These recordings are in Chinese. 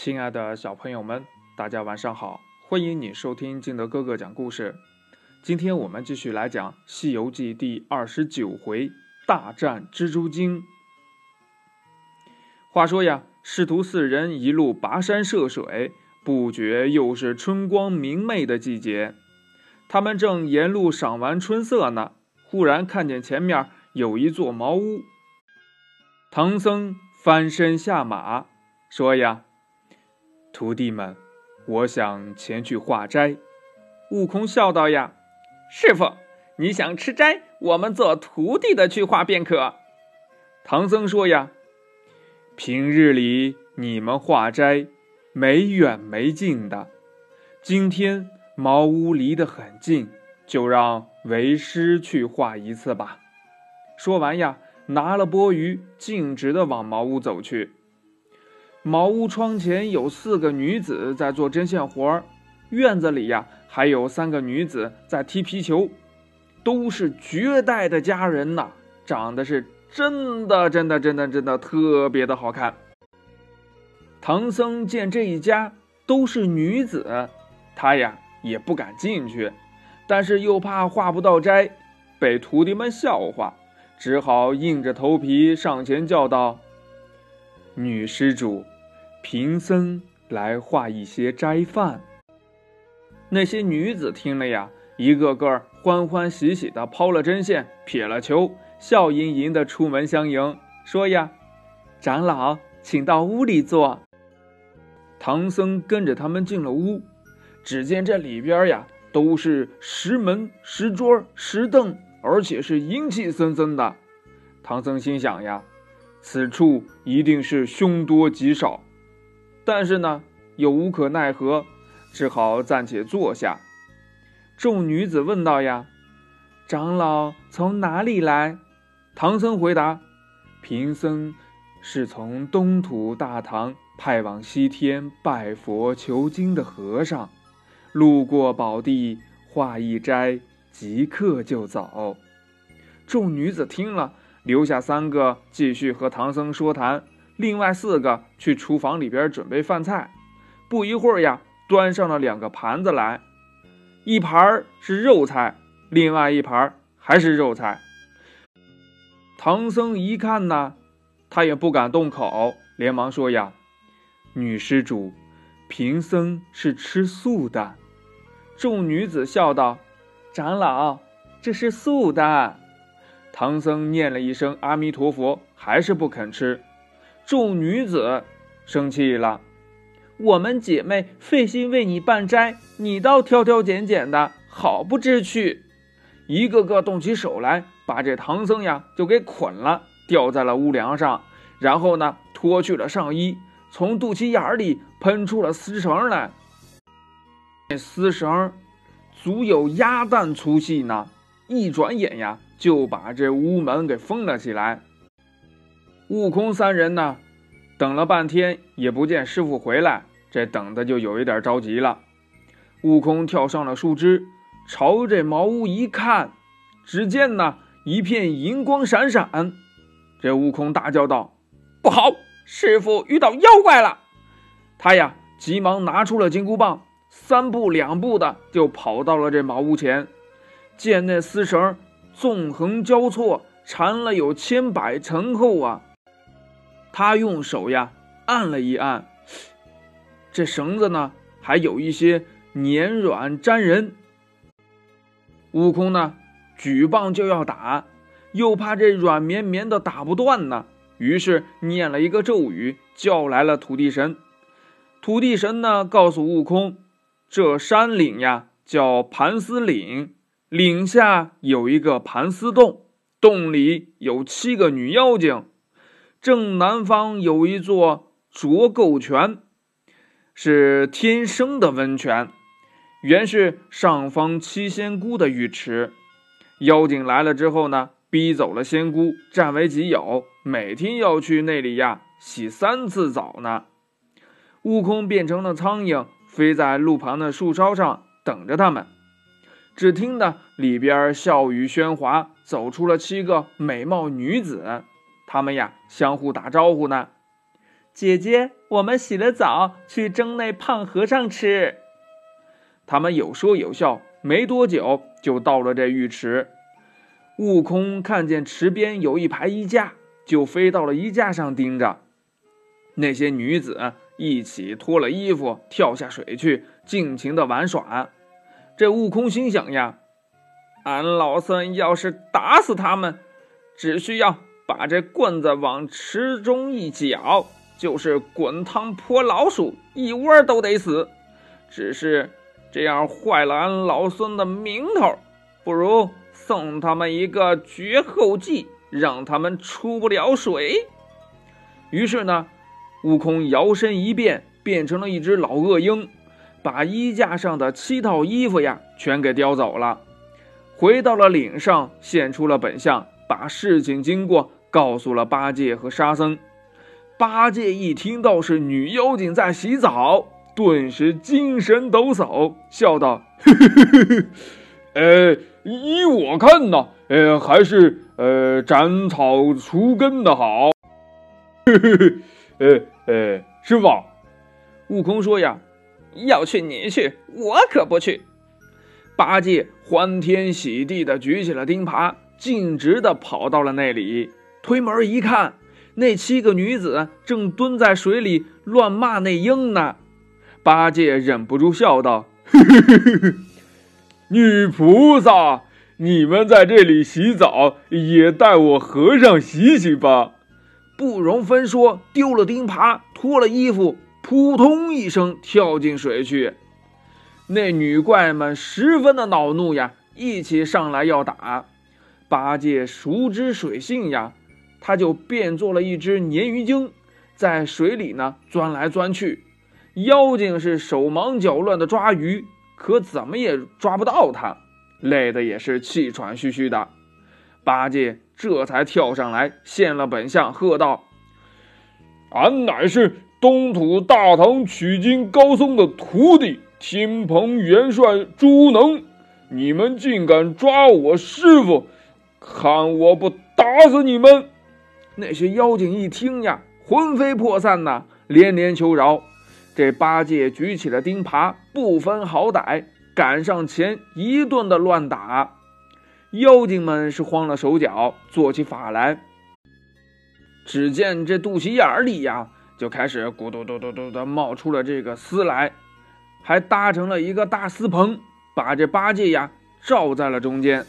亲爱的小朋友们，大家晚上好！欢迎你收听金德哥哥讲故事。今天我们继续来讲《西游记》第二十九回大战蜘蛛精。话说呀，师徒四人一路跋山涉水，不觉又是春光明媚的季节。他们正沿路赏玩春色呢，忽然看见前面有一座茅屋。唐僧翻身下马，说呀：“徒弟们，我想前去化斋。”悟空笑道：“呀，师傅，你想吃斋，我们做徒弟的去化便可。”唐僧说：“呀，平日里你们化斋没远没近的，今天……”茅屋离得很近，就让为师去化一次吧。说完呀，拿了钵盂，径直的往茅屋走去。茅屋窗前有四个女子在做针线活儿，院子里呀还有三个女子在踢皮球，都是绝代的佳人呐，长得是真的真的真的真的特别的好看。唐僧见这一家都是女子，他呀。也不敢进去，但是又怕画不到斋，被徒弟们笑话，只好硬着头皮上前叫道：“女施主，贫僧来画一些斋饭。”那些女子听了呀，一个个欢欢喜喜的抛了针线，撇了球，笑吟吟的出门相迎，说呀：“长老，请到屋里坐。”唐僧跟着他们进了屋。只见这里边呀，都是石门、石桌、石凳，而且是阴气森森的。唐僧心想呀，此处一定是凶多吉少。但是呢，又无可奈何，只好暂且坐下。众女子问道：“呀，长老从哪里来？”唐僧回答：“贫僧是从东土大唐派往西天拜佛求经的和尚。”路过宝地，画一斋，即刻就走。众女子听了，留下三个继续和唐僧说谈，另外四个去厨房里边准备饭菜。不一会儿呀，端上了两个盘子来，一盘是肉菜，另外一盘还是肉菜。唐僧一看呢，他也不敢动口，连忙说：“呀，女施主。”贫僧是吃素的，众女子笑道：“长老，这是素的。”唐僧念了一声阿弥陀佛，还是不肯吃。众女子生气了：“我们姐妹费心为你办斋，你倒挑挑拣拣的，好不知趣！”一个个动起手来，把这唐僧呀就给捆了，吊在了屋梁上，然后呢脱去了上衣。从肚脐眼里喷出了丝绳来，那丝绳足有鸭蛋粗细呢。一转眼呀，就把这屋门给封了起来。悟空三人呢，等了半天也不见师傅回来，这等的就有一点着急了。悟空跳上了树枝，朝这茅屋一看，只见呢一片银光闪闪。这悟空大叫道：“不好！”师傅遇到妖怪了，他呀急忙拿出了金箍棒，三步两步的就跑到了这茅屋前，见那丝绳纵横交错，缠了有千百层厚啊。他用手呀按了一按，这绳子呢还有一些粘软粘人。悟空呢举棒就要打，又怕这软绵绵的打不断呢。于是念了一个咒语，叫来了土地神。土地神呢，告诉悟空，这山岭呀叫盘丝岭，岭下有一个盘丝洞，洞里有七个女妖精。正南方有一座浊垢泉，是天生的温泉，原是上方七仙姑的浴池。妖精来了之后呢？逼走了仙姑，占为己有，每天要去那里呀洗三次澡呢。悟空变成了苍蝇，飞在路旁的树梢上等着他们。只听得里边笑语喧哗，走出了七个美貌女子，他们呀相互打招呼呢。姐姐，我们洗了澡，去蒸那胖和尚吃。他们有说有笑，没多久就到了这浴池。悟空看见池边有一排衣架，就飞到了衣架上盯着。那些女子一起脱了衣服，跳下水去，尽情的玩耍。这悟空心想呀，俺老孙要是打死他们，只需要把这棍子往池中一搅，就是滚汤泼老鼠，一窝都得死。只是这样坏了俺老孙的名头，不如。送他们一个绝后计，让他们出不了水。于是呢，悟空摇身一变，变成了一只老恶鹰，把衣架上的七套衣服呀全给叼走了。回到了岭上，现出了本相，把事情经过告诉了八戒和沙僧。八戒一听到是女妖精在洗澡，顿时精神抖擞，笑道：“呵呵呵呵，呃。”依我看呢，呃，还是呃斩草除根的好。呵呵呵，呃呃，师傅，悟空说呀，要去你去，我可不去。八戒欢天喜地的举起了钉耙，径直的跑到了那里，推门一看，那七个女子正蹲在水里乱骂那鹰呢。八戒忍不住笑道：“。”女菩萨，你们在这里洗澡，也带我和尚洗洗吧。不容分说，丢了钉耙，脱了衣服，扑通一声跳进水去。那女怪们十分的恼怒呀，一起上来要打。八戒熟知水性呀，他就变做了一只鲶鱼精，在水里呢钻来钻去。妖精是手忙脚乱的抓鱼。可怎么也抓不到他，累得也是气喘吁吁的。八戒这才跳上来，现了本相，喝道：“俺乃是东土大唐取经高僧的徒弟，天蓬元帅朱能。你们竟敢抓我师傅，看我不打死你们！”那些妖精一听呀，魂飞魄散呐，连连求饶。这八戒举起了钉耙，不分好歹，赶上前一顿的乱打。妖精们是慌了手脚，做起法来。只见这肚脐眼里呀，就开始咕嘟嘟嘟嘟的冒出了这个丝来，还搭成了一个大丝棚，把这八戒呀罩在了中间。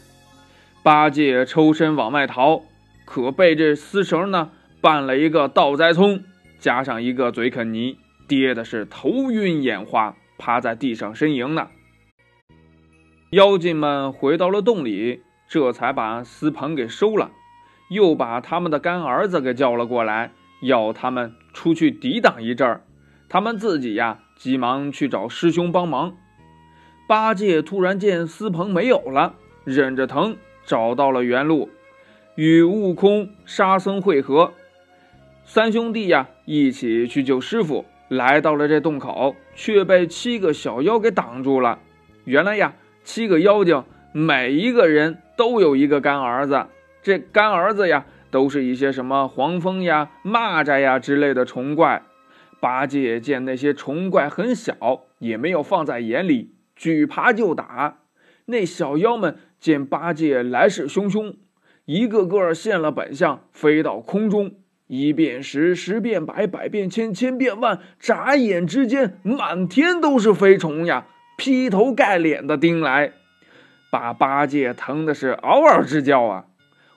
八戒抽身往外逃，可被这丝绳呢绊了一个倒栽葱，加上一个嘴啃泥。跌的是头晕眼花，趴在地上呻吟呢。妖精们回到了洞里，这才把丝棚给收了，又把他们的干儿子给叫了过来，要他们出去抵挡一阵儿。他们自己呀，急忙去找师兄帮忙。八戒突然见丝棚没有了，忍着疼找到了原路，与悟空、沙僧会合，三兄弟呀一起去救师傅。来到了这洞口，却被七个小妖给挡住了。原来呀，七个妖精每一个人都有一个干儿子，这干儿子呀，都是一些什么黄蜂呀、蚂蚱呀之类的虫怪。八戒见那些虫怪很小，也没有放在眼里，举耙就打。那小妖们见八戒来势汹汹，一个个现了本相，飞到空中。一变十，十变百，百变千，千变万。眨眼之间，满天都是飞虫呀，劈头盖脸的叮来，把八戒疼的是嗷嗷直叫啊！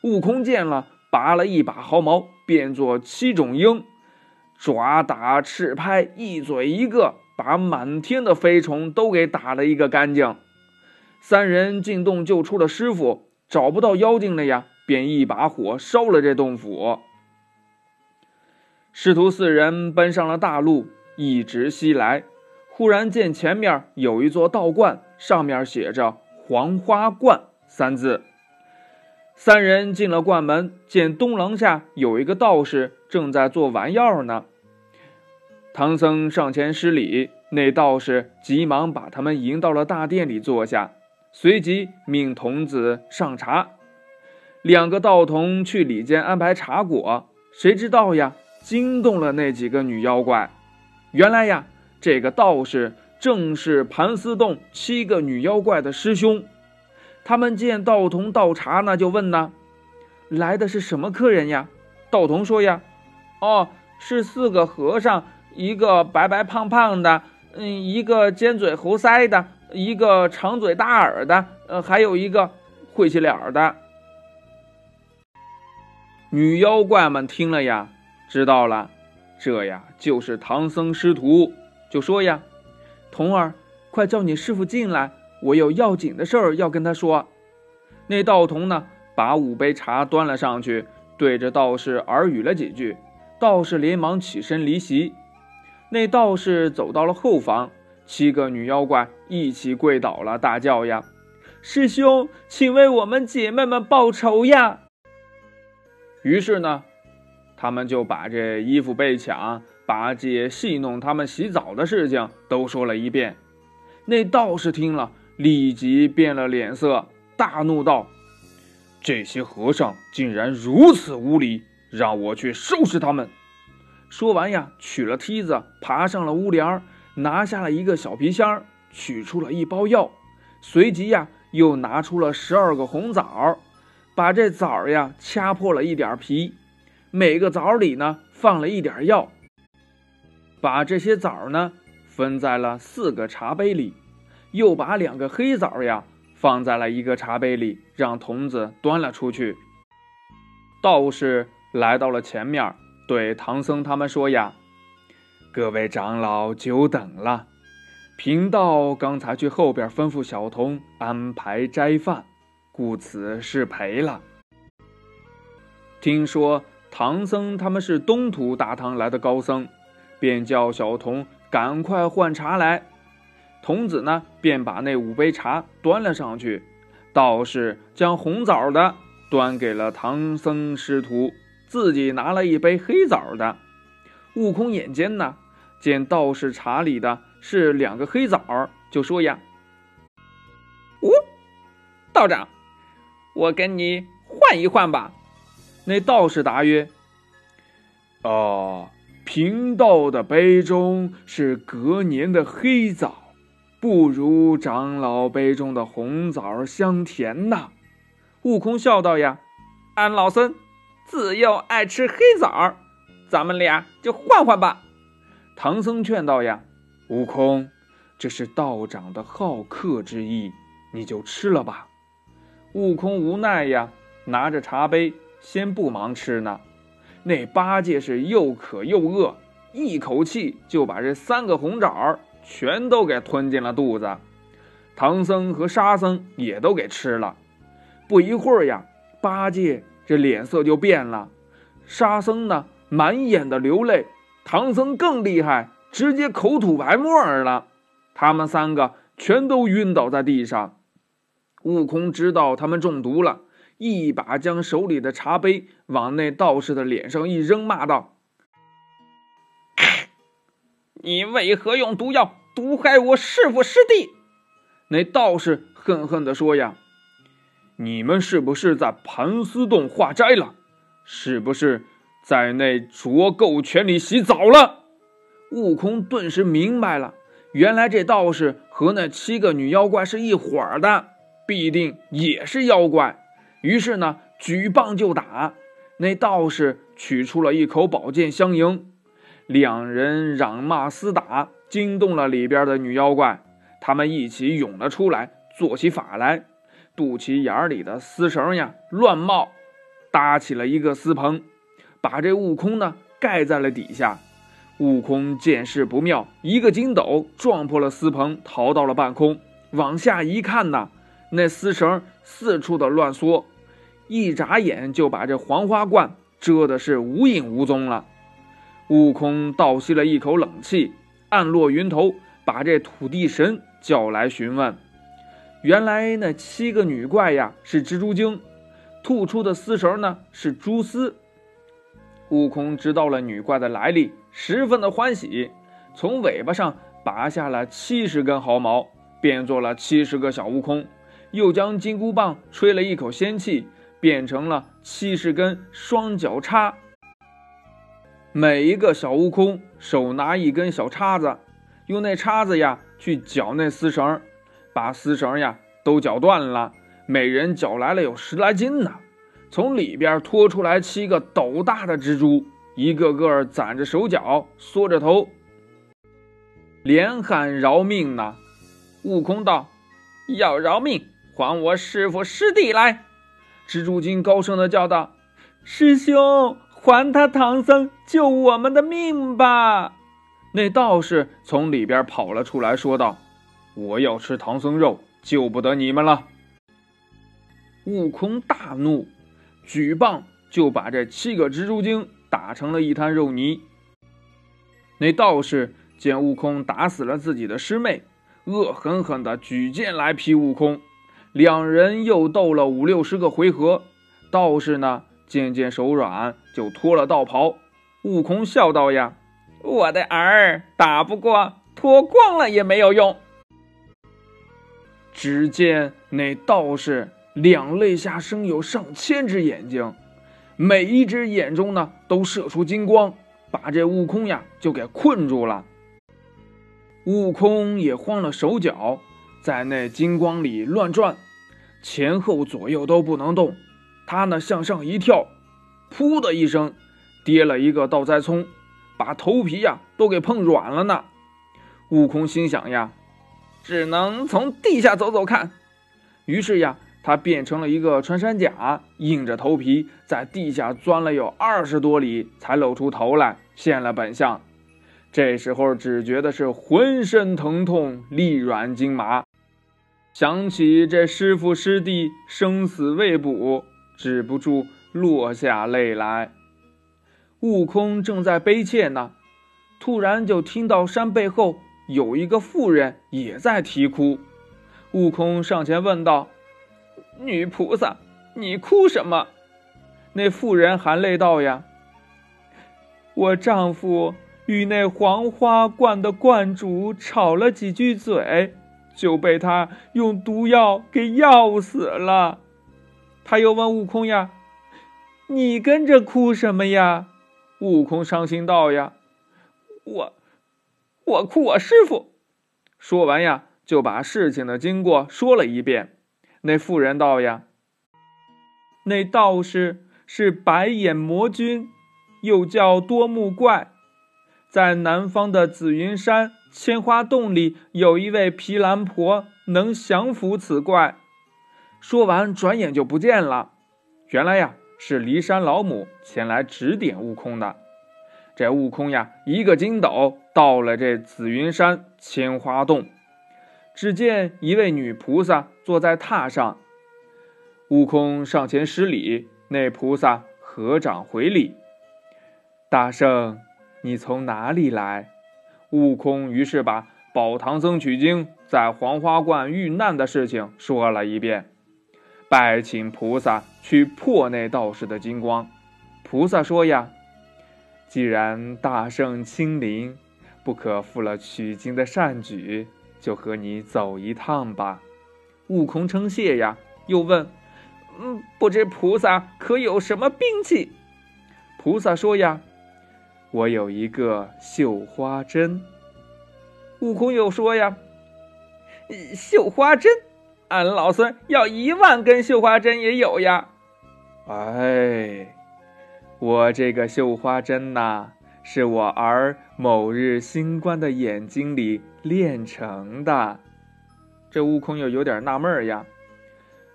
悟空见了，拔了一把毫毛，变作七种鹰，爪打翅拍，一嘴一个，把满天的飞虫都给打了一个干净。三人进洞救出了师傅，找不到妖精了呀，便一把火烧了这洞府。师徒四人奔上了大路，一直西来。忽然见前面有一座道观，上面写着“黄花观”三字。三人进了观门，见东廊下有一个道士正在做丸药呢。唐僧上前施礼，那道士急忙把他们迎到了大殿里坐下，随即命童子上茶。两个道童去里间安排茶果，谁知道呀？惊动了那几个女妖怪。原来呀，这个道士正是盘丝洞七个女妖怪的师兄。他们见道童倒茶呢，就问呢：“来的是什么客人呀？”道童说：“呀，哦，是四个和尚，一个白白胖胖的，嗯，一个尖嘴猴腮的，一个长嘴大耳的，呃，还有一个晦气脸的。”女妖怪们听了呀，知道了，这呀就是唐僧师徒，就说呀：“童儿，快叫你师傅进来。”我有要紧的事儿要跟他说。那道童呢，把五杯茶端了上去，对着道士耳语了几句。道士连忙起身离席。那道士走到了后房，七个女妖怪一起跪倒了，大叫呀：“师兄，请为我们姐妹们报仇呀！”于是呢，他们就把这衣服被抢、八戒戏弄他们洗澡的事情都说了一遍。那道士听了。立即变了脸色，大怒道：“这些和尚竟然如此无礼，让我去收拾他们！”说完呀，取了梯子，爬上了屋梁，拿下了一个小皮箱，取出了一包药，随即呀，又拿出了十二个红枣，把这枣呀掐破了一点皮，每个枣里呢放了一点药，把这些枣呢分在了四个茶杯里。又把两个黑枣呀放在了一个茶杯里，让童子端了出去。道士来到了前面，对唐僧他们说：“呀，各位长老久等了。贫道刚才去后边吩咐小童安排斋饭，故此失陪了。听说唐僧他们是东土大唐来的高僧，便叫小童赶快换茶来。”童子呢，便把那五杯茶端了上去。道士将红枣的端给了唐僧师徒，自己拿了一杯黑枣的。悟空眼尖呢，见道士茶里的是两个黑枣，就说呀：“哦，道长，我跟你换一换吧。”那道士答曰：“哦，贫道的杯中是隔年的黑枣。”不如长老杯中的红枣香甜呐！悟空笑道：“呀，俺老僧自幼爱吃黑枣，咱们俩就换换吧。”唐僧劝道：“呀，悟空，这是道长的好客之意，你就吃了吧。”悟空无奈呀，拿着茶杯，先不忙吃呢。那八戒是又渴又饿，一口气就把这三个红枣全都给吞进了肚子，唐僧和沙僧也都给吃了。不一会儿呀，八戒这脸色就变了，沙僧呢满眼的流泪，唐僧更厉害，直接口吐白沫儿了。他们三个全都晕倒在地上。悟空知道他们中毒了，一把将手里的茶杯往那道士的脸上一扔，骂道。你为何用毒药毒害我师父师弟？那道士恨恨地说：“呀，你们是不是在盘丝洞化斋了？是不是在那浊垢泉里洗澡了？”悟空顿时明白了，原来这道士和那七个女妖怪是一伙的，必定也是妖怪。于是呢，举棒就打。那道士取出了一口宝剑相迎。两人嚷骂厮打，惊动了里边的女妖怪，他们一起涌了出来，做起法来，肚脐眼里的丝绳呀乱冒，搭起了一个丝棚，把这悟空呢盖在了底下。悟空见势不妙，一个筋斗撞破了丝棚，逃到了半空。往下一看呢，那丝绳四处的乱缩，一眨眼就把这黄花罐遮的是无影无踪了。悟空倒吸了一口冷气，暗落云头，把这土地神叫来询问。原来那七个女怪呀是蜘蛛精，吐出的丝绳呢是蛛丝。悟空知道了女怪的来历，十分的欢喜，从尾巴上拔下了七十根毫毛，变做了七十个小悟空，又将金箍棒吹了一口仙气，变成了七十根双脚叉。每一个小悟空手拿一根小叉子，用那叉子呀去绞那丝绳，把丝绳呀都绞断了。每人绞来了有十来斤呢。从里边拖出来七个斗大的蜘蛛，一个个攒着手脚，缩着头，连喊饶命呢。悟空道：“要饶命，还我师傅师弟来！”蜘蛛精高声的叫道：“师兄，还他唐僧救我们的命吧！”那道士从里边跑了出来，说道：“我要吃唐僧肉，救不得你们了。”悟空大怒。举棒就把这七个蜘蛛精打成了一滩肉泥。那道士见悟空打死了自己的师妹，恶狠狠地举剑来劈悟空。两人又斗了五六十个回合，道士呢渐渐手软，就脱了道袍。悟空笑道：“呀，我的儿打不过，脱光了也没有用。”只见那道士。两肋下生有上千只眼睛，每一只眼中呢都射出金光，把这悟空呀就给困住了。悟空也慌了手脚，在那金光里乱转，前后左右都不能动。他呢向上一跳，噗的一声，跌了一个倒栽葱，把头皮呀都给碰软了呢。悟空心想呀，只能从地下走走看。于是呀。他变成了一个穿山甲，硬着头皮在地下钻了有二十多里，才露出头来，现了本相。这时候只觉得是浑身疼痛，力软筋麻，想起这师傅师弟生死未卜，止不住落下泪来。悟空正在悲切呢，突然就听到山背后有一个妇人也在啼哭。悟空上前问道。女菩萨，你哭什么？那妇人含泪道：“呀，我丈夫与那黄花观的观主吵了几句嘴，就被他用毒药给药死了。”他又问悟空：“呀，你跟着哭什么呀？”悟空伤心道：“呀，我，我哭我师傅。”说完呀，就把事情的经过说了一遍。那妇人道：“呀，那道士是白眼魔君，又叫多目怪，在南方的紫云山千花洞里，有一位毗蓝婆能降服此怪。”说完，转眼就不见了。原来呀，是骊山老母前来指点悟空的。这悟空呀，一个筋斗到了这紫云山千花洞。只见一位女菩萨坐在榻上，悟空上前施礼，那菩萨合掌回礼。大圣，你从哪里来？悟空于是把保唐僧取经在黄花观遇难的事情说了一遍，拜请菩萨去破那道士的金光。菩萨说：“呀，既然大圣亲临，不可负了取经的善举。”就和你走一趟吧，悟空称谢呀，又问：“嗯，不知菩萨可有什么兵器？”菩萨说：“呀，我有一个绣花针。”悟空又说：“呀，绣花针，俺老孙要一万根绣花针也有呀。”哎，我这个绣花针呐。是我儿某日星官的眼睛里炼成的，这悟空又有点纳闷呀。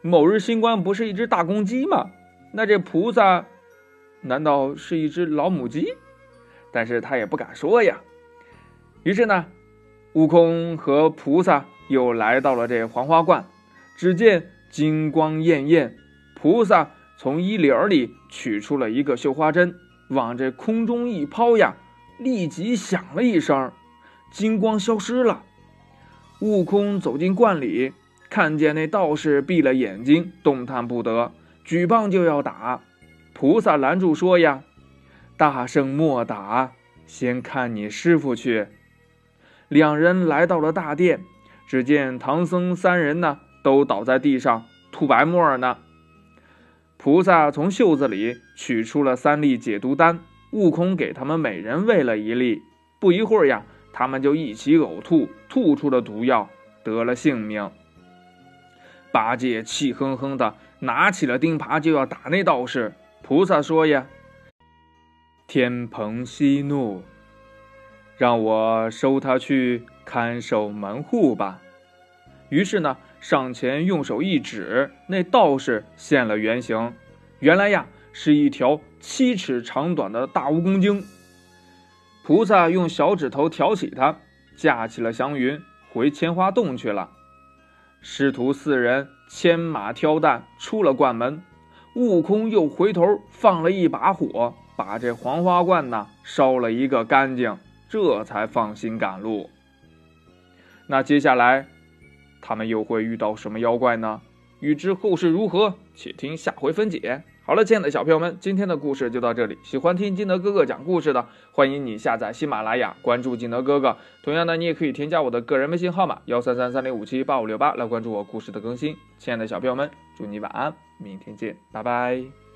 某日星官不是一只大公鸡吗？那这菩萨难道是一只老母鸡？但是他也不敢说呀。于是呢，悟空和菩萨又来到了这黄花观，只见金光艳艳，菩萨从衣领里取出了一个绣花针。往这空中一抛呀，立即响了一声，金光消失了。悟空走进观里，看见那道士闭了眼睛，动弹不得，举棒就要打。菩萨拦住说：“呀，大圣莫打，先看你师傅去。”两人来到了大殿，只见唐僧三人呢，都倒在地上吐白沫呢。菩萨从袖子里取出了三粒解毒丹，悟空给他们每人喂了一粒，不一会儿呀，他们就一起呕吐，吐出了毒药，得了性命。八戒气哼哼的拿起了钉耙就要打那道士。菩萨说呀：“天蓬息怒，让我收他去看守门户吧。”于是呢，上前用手一指，那道士现了原形。原来呀，是一条七尺长短的大蜈蚣精。菩萨用小指头挑起它，架起了祥云，回千花洞去了。师徒四人牵马挑担出了关门，悟空又回头放了一把火，把这黄花罐呢烧了一个干净，这才放心赶路。那接下来，他们又会遇到什么妖怪呢？欲知后事如何，且听下回分解。好了，亲爱的小朋友们，今天的故事就到这里。喜欢听金德哥哥讲故事的，欢迎你下载喜马拉雅，关注金德哥哥。同样呢，你也可以添加我的个人微信号码幺三三三零五七八五六八来关注我故事的更新。亲爱的小朋友们，祝你晚安，明天见，拜拜。